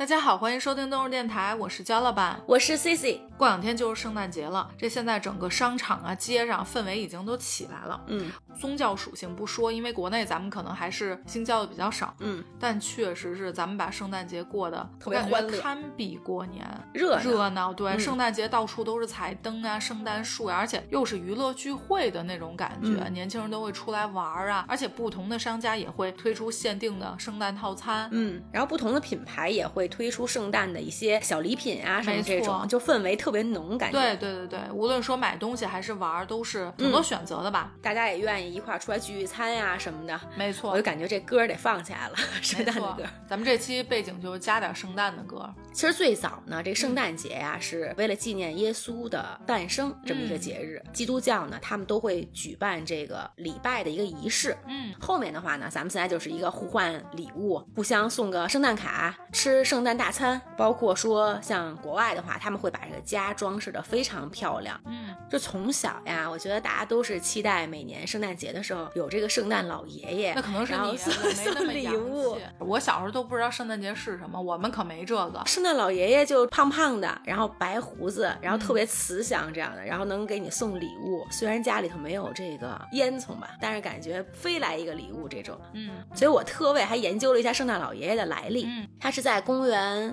大家好，欢迎收听动物电台，我是焦老板，我是 C C。过两天就是圣诞节了，这现在整个商场啊、街上氛围已经都起来了。嗯宗教属性不说，因为国内咱们可能还是信教的比较少，嗯，但确实是咱们把圣诞节过得特别我感觉欢乐堪比过年。热闹热闹，对，嗯圣诞节到处都是彩灯啊、圣诞树啊，而且又是娱乐聚会的那种感觉，嗯年轻人都会出来玩儿啊，而且不同的商家也会推出限定的圣诞套餐，嗯，然后不同的品牌也会推出圣诞的一些小礼品啊，什么这种，就氛围特别浓，感觉。对对对对，无论说买东西还是玩儿，都是很多嗯选择的吧？大家也愿意一块儿出来聚聚餐呀、什么的。没错我就，感觉这歌儿得放起来了，圣诞的歌儿。，咱们这期背景就加点圣诞的歌。其实最早呢，这圣诞节呀、是为了纪念耶稣的诞生这么一个嗯节日。基督教呢，他们都会举办这个礼拜的一个仪式。嗯，后面的话呢，咱们现在就是一个互换礼物，互相送个圣诞卡，吃圣诞大餐，包括说像国外的话，他们会把这个家装饰的非常漂亮。嗯，就从小呀，我觉得大家都是期待每年圣诞节的时候有这个圣诞老爷爷，那可能是你，送我没那送礼物气。我小时候都不知道圣诞节是什么，我们可没这个。圣诞老爷爷就胖胖的，然后白胡子，然后嗯特别慈祥这样的，然后能给你送礼物。虽然家里头没有这个烟囱吧，但是感觉飞来一个礼物这种。嗯所以我特为还研究了一下圣诞老爷爷的来历。嗯他是在公元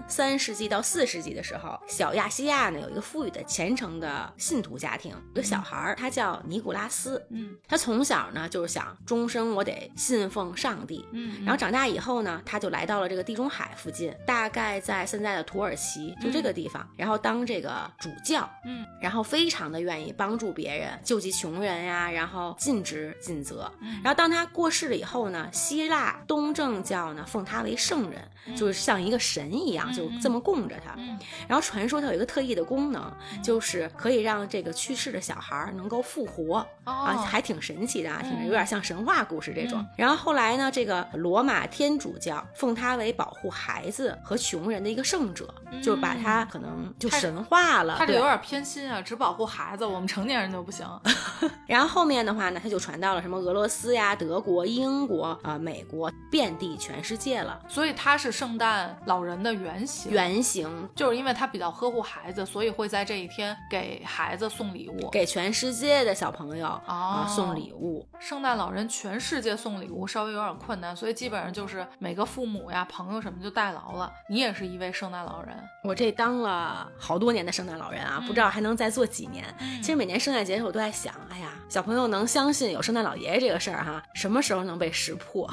三世纪到四世纪的时候，小亚细亚呢有一个富裕的虔诚的信徒家庭，有个小孩儿，他叫尼古拉斯。嗯他从小呢就是想终生我得信奉上帝。嗯，然后长大以后呢，他就来到了这个地中海附近，大概在现在的土耳其，就这个地方，然后当这个主教，嗯，然后非常的愿意帮助别人，救济穷人呀，然后尽职尽责。嗯然后当他过世了以后呢，希腊东正教呢奉他为圣人，就是像一个神一样，嗯就这么供着他。嗯然后传说他有一个特异的功能，就是可以让这个去世的小孩儿能够复活。啊，哦，还挺神奇的啊，挺嗯有点像神话故事这种。嗯然后后来呢，这个罗马天主教奉他为保护孩子和穷人的一个圣者，就把他可能就神化了。他这有点偏心啊，只保护孩子，我们成年人就不行。然后后面的话呢，他就传到了什么俄罗斯呀、德国、英国啊、呃美国，遍地全世界了。所以他是圣诞老人的原型。原型就是因为他比较呵护孩子，所以会在这一天给孩子送礼物。给全世界的小朋友啊、哦送礼物。圣诞老人全世界送礼物稍微有点困难，所以基本上就是每个父母呀、朋友什么就代劳了。你也是一位圣诞老人，我这当了好多年的圣诞老人啊，嗯不知道还能再做几年。其实每年圣诞节我都在想，哎呀，小朋友能相信有圣诞老爷爷这个事儿哈，什么时候能被识破？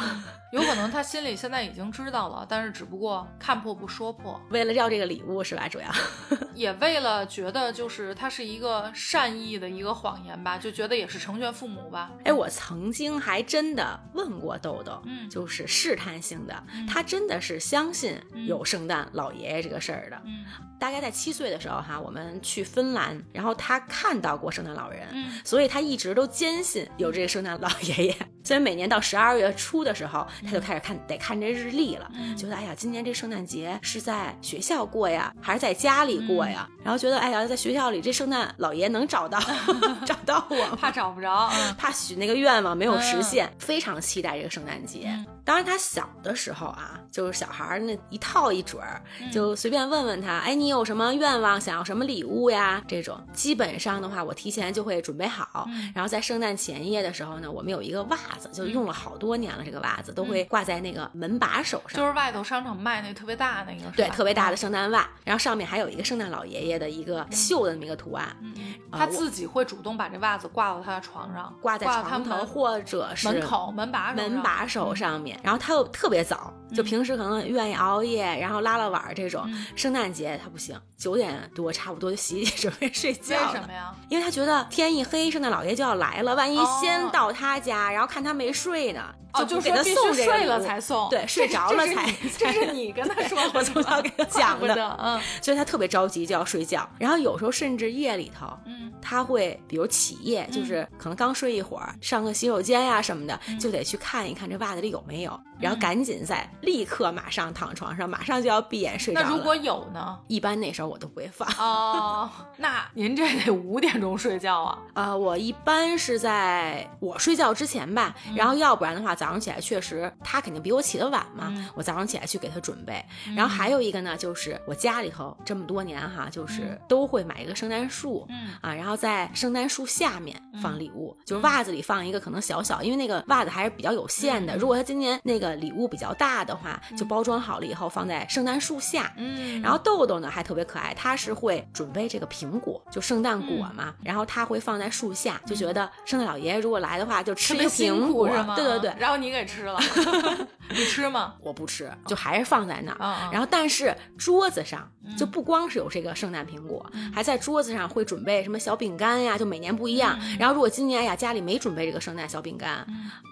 有可能他心里现在已经知道了，但是只不过看破不说破，为了要这个礼物是吧？主要 也为了觉得就是他是一个善意的一个谎言吧，就觉得也是成全父母吧。哎，我曾经还真的问过豆豆，嗯就是试探性的，他真的是相信有圣诞老爷爷这个事儿的。嗯大概在七岁的时候哈，我们去芬兰，然后他看到过圣诞老人，嗯所以他一直都坚信有这个圣诞老爷爷。所以每年到十二月初的时候，他就开始看得看这日历了，嗯觉得哎呀，今年这圣诞节是在学校过呀，还是在家里过呀？然后觉得哎呀，在学校里这圣诞老爷能找到 找到我吗？怕找不着，嗯怕许那个愿望没有实现，非常期待这个圣诞节。嗯当然，他小的时候啊，就是小孩儿那一套一准儿，嗯就随便问问他，哎，你有什么愿望，想要什么礼物呀？这种基本上的话，我提前就会准备好。嗯然后在圣诞前夜的时候呢，我们有一个袜子，就用了好多年了，这个袜子都会挂在那个门把手上。就是外头商场卖那特别大那个，对，特别大的圣诞袜，然后上面还有一个圣诞老爷爷的一个绣的那么一个图案，他自己会主动把这袜子挂到他的床上，挂在床头或者是门口、门把门把手上面，然后他又特别早，就平时可能愿意熬夜，然后拉拉晚儿这种。嗯圣诞节他不行，九点多差不多就洗洗 准备睡觉了。什么呀？因为他觉得天一黑，圣诞老爷就要来了，万一哦先到他家，然后看他没睡呢，哦，就不给他送这个须睡了才送，对，睡着了才 这是你跟他说的，我从小给他讲的嗯所以他特别着急就要睡觉，然后有时候甚至夜里头，嗯他会比如起夜，就是可能刚睡一会儿，上个洗手间呀、什么的，嗯就得去看一看这袜子里有没有，然后赶紧在立刻马上躺床上，马上就要闭眼睡着了。那如果有呢？一般那时候我都不会放。哦，那您这得五点钟睡觉啊？啊，我一般是在我睡觉之前吧，然后要不然的话，早上起来确实他肯定比我起得晚嘛，我早上起来去给他准备。然后还有一个呢，就是我家里头这么多年哈，就是都会买一个圣诞树，啊，然后在圣诞树下面放礼物，就是袜子里放一个可能小小，因为那个袜子还是比较有限的。如果他今年那个礼物比较大的话，就包装好了以后放在圣诞树下。嗯，然后豆豆呢还特别可爱，他是会准备这个苹果，就圣诞果嘛，然后他会放在树下，就觉得圣诞老爷爷如果来的话，就吃一个苹果，对对对。然后你给吃了，你吃吗？我不吃，就还是放在那儿。然后但是桌子上就不光是有这个圣诞苹果，还在桌子上会准备什么小饼干呀，就每年不一样。然后如果今年呀家里没准备这个圣诞小饼干，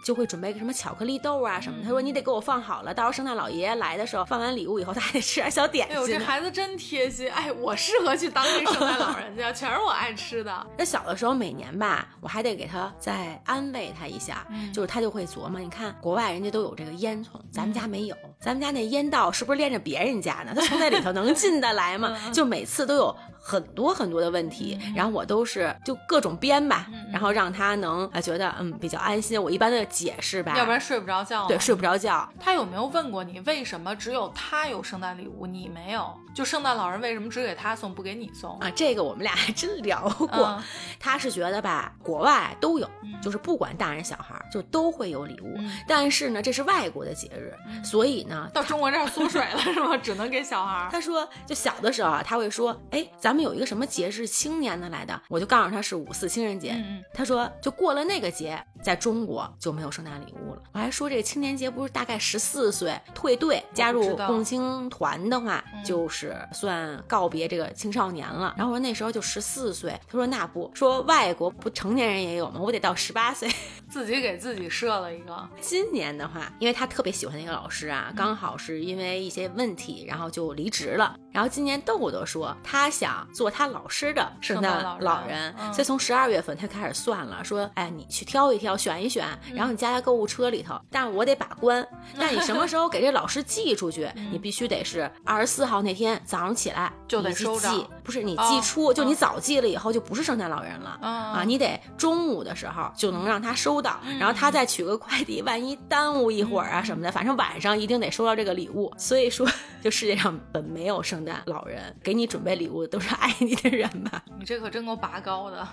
就会准备个什么巧克力豆啊什么。他说你得给我放好了，到时候圣诞老爷爷来的时候，放完礼物以后，他还得吃点小点心。哎呦，这孩子真贴心！哎，我适合去当这圣诞老人家，全是我爱吃的。那小的时候每年吧，我还得给他再安慰他一下，就是他就会琢磨，你看国外人家都有这个烟囱，咱们家没有，咱们家那烟道是不是连着别人家呢？他从那里头能 进得来吗？就每次都有。很多很多的问题，然后我都是就各种编吧，然后让他能啊觉得嗯比较安心。我一般的解释吧，要不然睡不着觉。对，睡不着觉。他有没有问过你为什么只有他有圣诞礼物，你没有？就圣诞老人为什么只给他送，不给你送啊？这个我们俩还真聊过。他是觉得吧，国外都有，就是不管大人小孩就都会有礼物。但是呢，这是外国的节日，所以呢，到中国这儿缩水了 是吗？只能给小孩。他说，就小的时候啊，他会说，哎，咱。们有一个什么节是，青年的来的，我就告诉他是五四青人节。他说就过了那个节，在中国就没有圣诞礼物了。我还说这个青年节不是大概十四岁退队加入共青团的话，就是算告别这个青少年了。然后我说那时候就十四岁，他说那不说外国不成年人也有吗？我得到十八岁，自己给自己设了一个。今年的话，因为他特别喜欢那个老师啊，刚好是因为一些问题，然后就离职了。然后今年豆豆说他想。做他老师的圣诞老人，所以从十二月份他开始算了，说，哎，你去挑一挑，选一选，然后你加在购物车里头，但是我得把关。那你什么时候给这老师寄出去？你必须得是二十四号那天早上起来就得收寄，不是你寄出，就你早寄了以后就不是圣诞老人了啊！你得中午的时候就能让他收到，然后他再取个快递，万一耽误一会儿啊什么的，反正晚上一定得收到这个礼物。所以说，就世界上本没有圣诞老人，给你准备礼物的都是。爱你的人吧，你这可真够拔高的。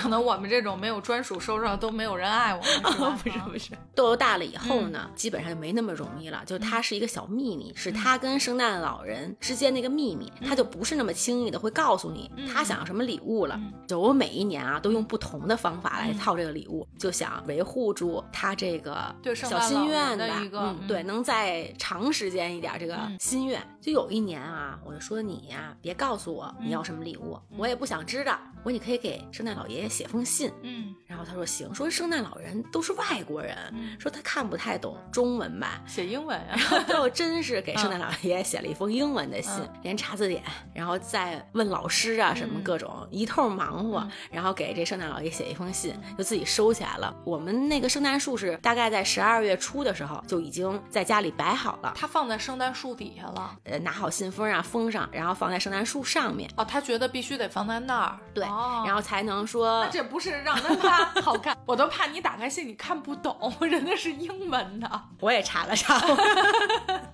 可能我们这种没有专属收入，都没有人爱我们。不是不是，豆豆大了以后呢，基本上就没那么容易了。就他是一个小秘密，是他跟圣诞老人之间那个秘密，他就不是那么轻易的会告诉你他想要什么礼物了。就我每一年啊，都用不同的方法来套这个礼物，就想维护住他这个小心愿的一个，对，能再长时间一点这个心愿。就有一年啊，我就说你呀，别告诉我你要。什么礼物，我也不想知道。我说你可以给圣诞老爷爷写封信，嗯，然后他说行，说圣诞老人都是外国人，说他看不太懂中文吧，写英文啊。最后真是给圣诞老爷爷写了一封英文的信，连查字典，然后再问老师啊什么各种一通忙活，然后给这圣诞老爷写一封信，就自己收起来了。我们那个圣诞树是大概在十二月初的时候就已经在家里摆好了，他放在圣诞树底下了，呃，拿好信封啊封上，然后放在圣诞树上面。哦，他觉得必须得放在那儿，对。然后才能说，这不是让他好看，我都怕你打开信你看不懂，人家是英文的。我也查了查。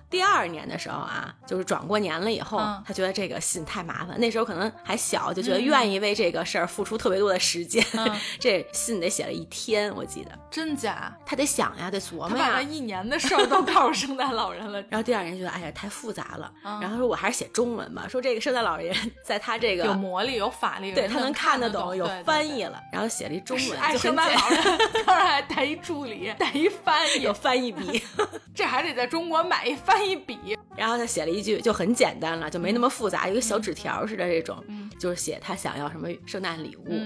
第二年的时候啊，就是转过年了以后，他觉得这个信太麻烦，那时候可能还小，就觉得愿意为这个事儿付出特别多的时间。这信得写了一天，我记得。真假？他得想呀，得琢磨呀。他把他一年的事儿都告诉圣诞老人了。然后第二年觉得，哎呀，太复杂了。然后说，我还是写中文嘛。说这个圣诞老人 在他这个有魔力、有法力，对他能看得懂，有翻译了。然后写了一中文，爱圣诞老人 当然还带一助理，带一翻译，有翻译笔。这还得在中国买一翻译笔。然后他写了一句，就很简单了，就没那么复杂，一个小纸条似的这种，就是写他想要什么圣诞礼物。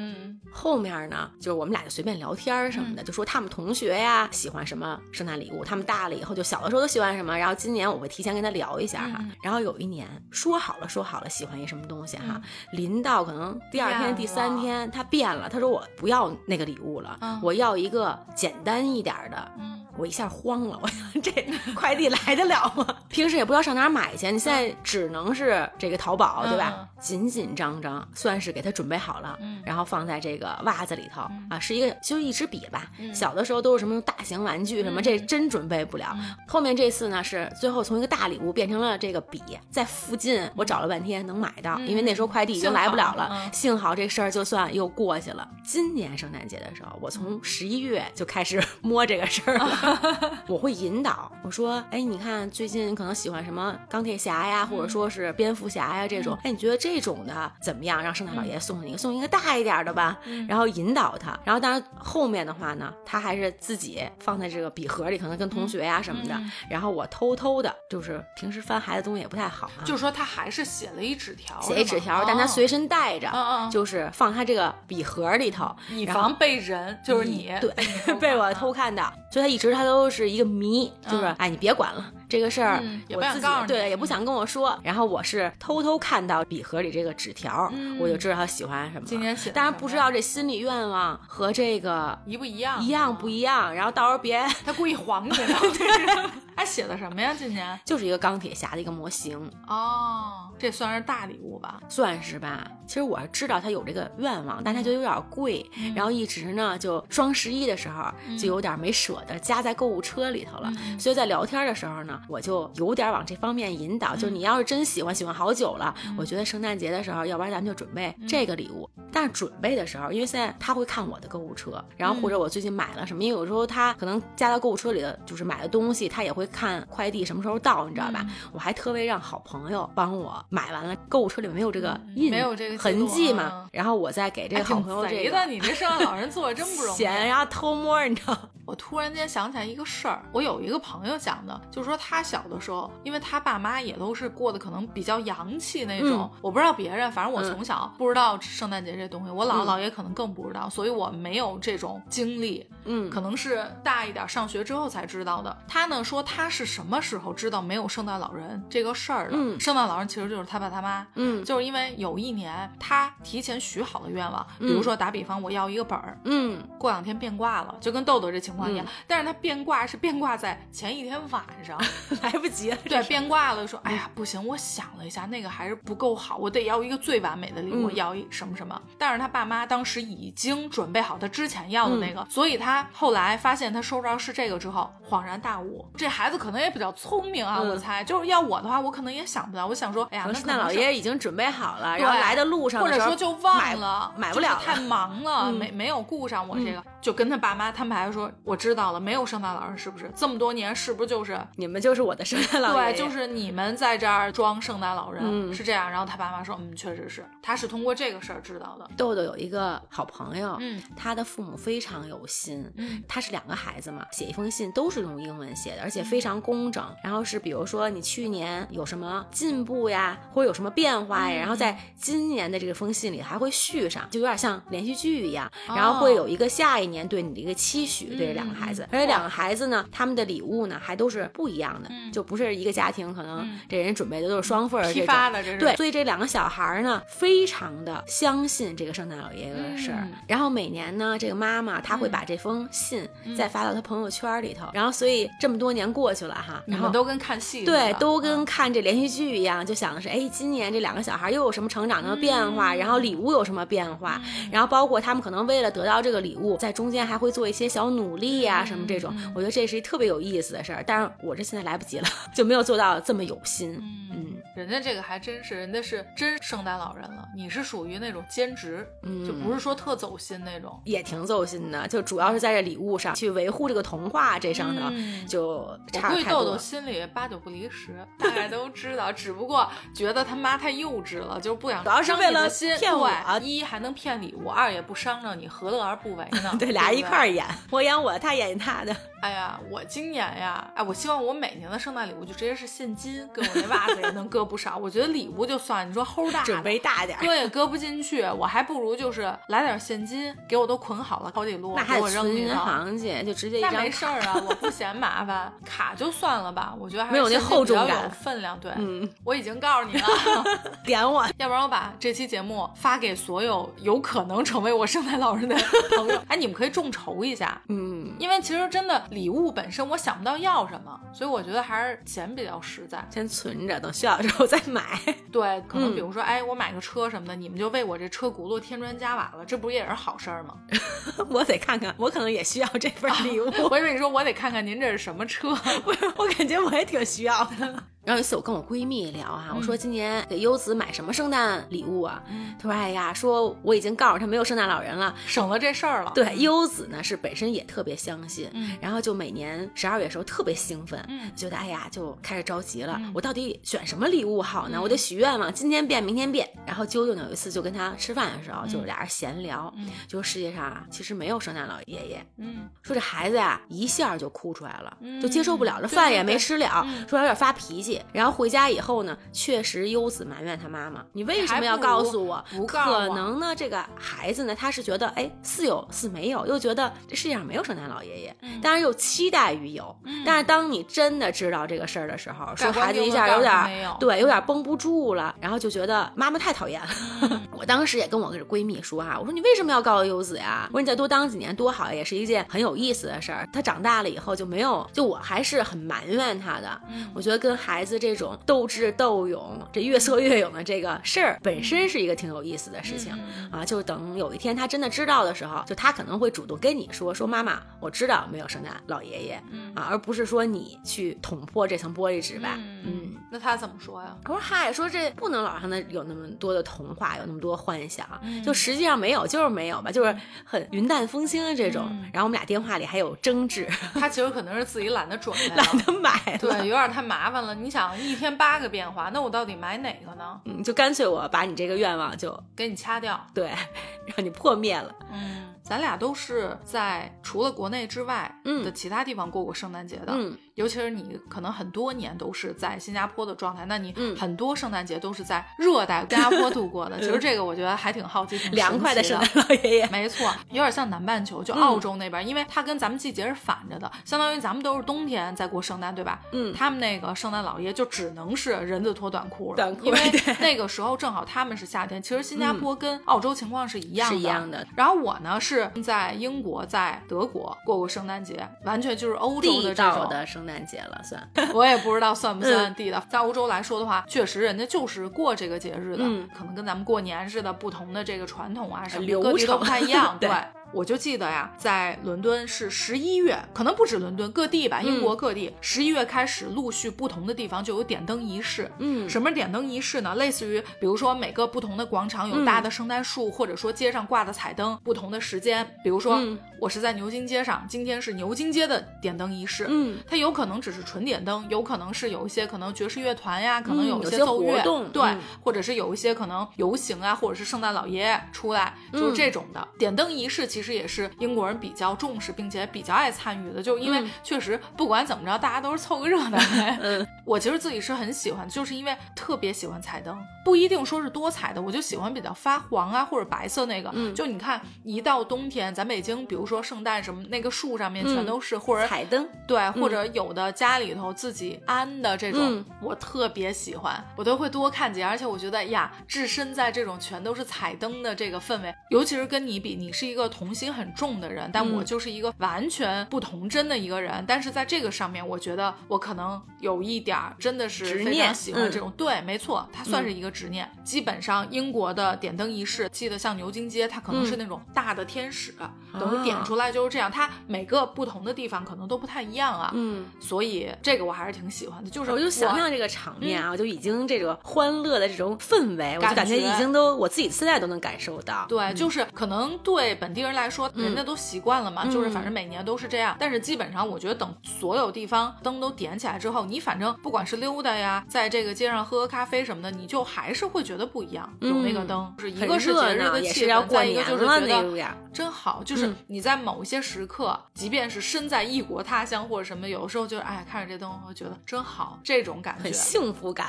后面呢，就是我们俩就随便聊天什么的，就说他们同学呀喜欢什么圣诞礼物，他们大了以后就小的时候都喜欢什么。然后今年我会提前跟他聊一下哈。然后有一年说好了说好了喜欢一什么东西哈，临到可能第二天第三天他变了，他说我不要那个礼物了，我要一个简单一点的。我一下慌了，我想这快递来得了吗？平时也不知道上哪儿买去，你现在只能是这个淘宝，对吧？嗯紧紧张张，算是给他准备好了，嗯然后放在这个袜子里头、啊，是一个就一支笔吧。嗯小的时候都是什么大型玩具什么，嗯这真准备不了。嗯后面这次呢是最后从一个大礼物变成了这个笔，在附近我找了半天能买到，嗯因为那时候快递已经来不了了。幸好这事儿就算又过去了。今年圣诞节的时候，我从十一月就开始 摸这个事儿了。我会引导我说：“哎，你看最近可能喜欢什么钢铁侠呀，或者说是蝙蝠侠呀这种，哎，你觉得这种的怎么样？让圣诞老爷送你一个，送一个大一点的吧。然后引导他。然后当然后面的话呢，他还是自己放在这个笔盒里，可能跟同学呀什么的。嗯然后我偷偷的，就是平时翻孩子东西也不太好啊，就是说他还是写了一纸条，写一纸条，但他随身带着。就是放他这个笔盒里头，以防被人，就是你对 被我偷看。看到，所以他一直他都是一个谜，就是嗯哎，你别管了。这个事儿嗯也我自己不想告诉对，也不想跟我说。然后我是偷偷看到笔盒里这个纸条，嗯我就知道他喜欢什么。今天写的当然不知道这心理愿望和这个一不一样？一样不一样。然后到时候别他故意晃你 呢。他写的什么呀？今年？就是一个钢铁侠的一个模型，哦，这算是大礼物吧？算是吧。其实我是知道他有这个愿望，但他觉得有点贵，嗯然后一直呢就双十一的时候就有点没舍得加在购物车里头了。嗯所以在聊天的时候呢，我就有点往这方面引导，嗯就是你要是真喜欢，喜欢好久了，我觉得圣诞节的时候，要不然咱们就准备嗯这个礼物。但是准备的时候，因为现在他会看我的购物车，然后或者我最近买了什么，因为有时候他可能加到购物车里的就是买的东西，他也会看快递什么时候到，你知道吧？嗯我还特为让好朋友帮我买完了，购物车里没有这个印，嗯没有这个痕迹嘛啊，然后我再给这个好朋友这贼的，个。你这圣诞老人做的真不容易。闲，然后偷摸，你知道？我突然间想起来一个事儿，我有一个朋友讲的，就是说他小的时候，因为他爸妈也都是过得可能比较洋气那种，嗯我不知道别人，反正我嗯从小不知道圣诞节这东西，我姥姥嗯姥爷可能更不知道，所以我没有这种经历，嗯，可能是大一点上学之后才知道的。他呢说他是什么时候知道没有圣诞老人这个事儿的？嗯圣诞老人其实就是他爸他妈，嗯就是因为有一年他提前许好了愿望，比嗯如说打比方我要一个本儿，嗯过两天变卦了，就跟豆豆这情况一样。嗯但是他变卦是变卦在前一天晚上，来不及了。对，变卦了说，哎呀不行，我想了一下，那个还是不够好，我得要一个最完美的礼物，嗯要一什么什么。但是他爸妈当时已经准备好他之前要的那嗯个，所以他后来发现他收着是这个之后，恍然大悟。这孩子可能也比较聪明啊，嗯。我猜，就是要我的话，我可能也想不到，我想说，哎呀，圣诞老爷爷已经准备好了，对然后来的路上或者说就忘了，买不了了太忙了，嗯。没没有顾上我这个，就跟他爸妈摊牌说，我知道了，没有圣诞老人是不是？这么多年是不是就是？你们就是我的圣诞老爷爷。对，就是你们在这儿装圣诞老人、嗯是这样，然后他爸妈说，嗯，确实是，他是通过这个事儿知道的，豆豆有一个好朋友，嗯他的父母非常有心。嗯他是两个孩子嘛，写一封信都是用英文写的，而且非常工整。然后是比如说你去年有什么进步呀，或者有什么变化呀，嗯然后在今年的这个封信里还会续上，就有点像连续剧一样。哦然后会有一个下一年对你的一个期许，嗯对这两个孩子嗯，而且两个孩子呢，他们的礼物呢还都是不一样的，嗯。就不是一个家庭可能嗯。这人准备的都是双份儿批。发的这是。对，所以这两个小孩儿呢，非常的相信这个圣诞老爷爷的事儿。嗯。然后每年呢，这个妈妈她会把这封信再发到她朋友圈里头。然后，所以这么多年过去了哈，然后都跟看戏对，都跟嗯。看这连续剧一样，就想的是，哎，今年这两个小孩又有什么成长的变化，嗯。然后礼物有什么变化，然后包括他们可能为了得到这个礼物，在中间还会做一些小努力呀、什么这种。我觉得这是一特别有意思的事儿，但是我这现在来不及了，就没有做到这么有心。嗯嗯，人家这个还真是，人家是真圣诞老人了，你是属于那种兼职，嗯就不是说特走心那种。也挺走心的，就主要是在这礼物上去维护这个童话这上头，嗯就我差太多豆豆。心里八九不离十，大概都知道，只不过觉得他妈太幼稚了，就是不想主要是伤为了心。骗我对一还能骗礼物，二也不伤着你，何乐而不为呢？对，俩人一块儿演，我演我的，他演他的。哎呀，我今年呀，哎，我希望我每年的圣诞礼物就直接是现金，跟我那袜子也能搁不少。我觉得礼物就算，你说齁大的，准备大点儿，搁也搁不进去，我还不如就是来点现金，给我都捆好了好几摞，那还给我得存银扔里头。行去，就直接一那没事儿啊，我不嫌麻烦，卡就算了吧。我觉得还是没有那厚重感有分量。对，嗯，我已经告诉你了，点我。要不然我把这期节目发给所有有可能成为我圣诞老人的朋友。哎，你们可以众筹一下，嗯，因为其实真的礼物本身我想不到要什么，所以我觉得还是钱比较实在。先存着，等需要之后再买。对，可能嗯比如说，哎，我买个车什么的，你们就为我这车轱辘添砖加瓦了，这不也是好事儿吗？我得看看，我可能也需要这份礼物。我以为你说我得看看您这是什么车。我我感觉我也挺需要的。然后有一次我跟我闺蜜聊哈、我说今年给优子买什么圣诞礼物啊？嗯她说哎呀，说我已经告诉她没有圣诞老人了。省了这事儿了。对，优子呢是本身也特别相信，嗯然后就每年十二月的时候特别兴奋，嗯觉得哎呀就开始着急了，嗯我到底选什么礼物好呢？嗯我得许愿望，今天变明天变。然后啾啾呢有一次就跟她吃饭的时候，嗯就俩人闲聊，嗯就世界上啊其实没有圣诞老爷爷，嗯说这孩子呀一下就哭出来了，嗯就接受不了，这饭也没吃了，嗯说有点发脾气。然后回家以后呢，确实优子埋怨他妈妈，你为什么要告诉我？不告我可能呢，这个孩子呢，他是觉得哎似有似没有，又觉得这世界上没有圣诞老爷爷，嗯当然又期待于有。嗯但是当你真的知道这个事儿的时候，说孩子一下有点对，有点绷不住了，然后就觉得妈妈太讨厌了。嗯 我当时也跟我闺蜜说啊，我说你为什么要告诉优子呀？我说你再多当几年多好，也是一件很有意思的事儿。他长大了以后就没有，就我还是很埋怨他的。嗯我觉得跟孩子这种斗智斗勇、这越挫越勇的这个事儿，本身是一个挺有意思的事情。嗯啊，就等有一天他真的知道的时候，就他可能会主动跟你说说妈妈，我知道没有圣诞老爷爷嗯啊，而不是说你去捅破这层玻璃纸吧。嗯嗯，那他怎么说呀？我说嗨，说这不能老让他有那么多的童话，有那么多幻想，嗯就实际上没有，就是没有吧，就是很云淡风轻的这种。嗯然后我们俩电话里还有争执，他其实可能是自己懒得准备，懒得买。对，有点太麻烦了。你想一天八个变化，那我到底买哪个呢？嗯，就干脆我把你这个愿望就给你掐掉。对，让你破灭了。嗯，咱俩都是在除了国内之外嗯的其他地方过过圣诞节的。嗯，尤其是你可能很多年都是在新加坡的状态，那你嗯很多圣诞节都是在热带新加坡度过的。其实这个我觉得还挺好奇，挺凉快的圣诞老爷爷。没错，有点像南半球，就嗯澳洲那边，因为它跟咱们季节是反着的，相当于咱们都是冬天在过圣诞，对吧？嗯他们那个圣诞老爷就只能是人字拖短裤了，短裤因为那个时候正好他们是夏天。其实新加坡跟澳洲情况是一样的，是一样的。然后我呢是在英国、在德国过过圣诞节，完全就是欧洲的这种。道的圣诞节了，算。我也不知道算不嗯算地道。在欧洲来说的话，确实人家就是过这个节日的，嗯可能跟咱们过年似的，不同的这个传统啊什么，流程各地都不太一样。对对。我就记得呀，在伦敦是十一月，可能不止伦敦，各地吧，英国各地十一、月开始陆续不同的地方就有点灯仪式。嗯什么是点灯仪式呢？类似于，比如说每个不同的广场有大的圣诞树，或者说街上挂的彩灯，不同的时间。比如说，嗯我是在牛津街上，今天是牛津街的点灯仪式。嗯，它有可能只是纯点灯，有可能是有一些可能爵士乐团呀，可能嗯有一些奏乐，对，嗯或者是有一些可能游行啊，或者是圣诞老爷爷出来，就是嗯这种的。点灯仪式其实也是英国人比较重视，并且比较爱参与的，就是因为嗯确实不管怎么着，大家都是凑个热闹。嗯 我其实自己是很喜欢，就是因为特别喜欢彩灯，不一定说是多彩的，我就喜欢比较发黄啊或者白色那个。嗯就你看，一到冬天，咱北京，比如说圣诞什么，那个树上面全嗯都是，或者彩灯。对，或者有的家里头自己安的这种，嗯我特别喜欢，我都会多看几眼。而且我觉得呀，置身在这种全都是彩灯的这个氛围，尤其是跟你比，你是一个童心很重的人，但嗯我就是一个完全不童真的一个人。但是在这个上面，我觉得我可能有一点儿真的是喜欢这嗯种。对，没错，它算是一个执念。基本上英国的点灯仪式，记得像牛津街，它可能是嗯那种大的天使，等于点出来就是这样。它每个不同的地方可能都不太一样啊。嗯，所以这个我还是挺喜欢的，就是我就想象这个场面啊，我就已经这个欢乐的这种氛围，我就感觉感觉已经都我自己现在都能感受到。对，就是可能对本地人来说，嗯。人家都习惯了嘛，嗯。就是反正每年都是这样。但是基本上，我觉得等所有地方灯都点起来之后，你反正不管是溜达呀，在这个街上喝喝咖啡什么的，你就还是会觉得不一样。有那个灯，就是一个是热节日的气氛，再一个就是觉得那个。真好，就是嗯。你在某一些时刻，即便是身在异国他乡或者什么，有的时候就是哎，看着这灯，我会觉得真好，这种感觉。很幸福感，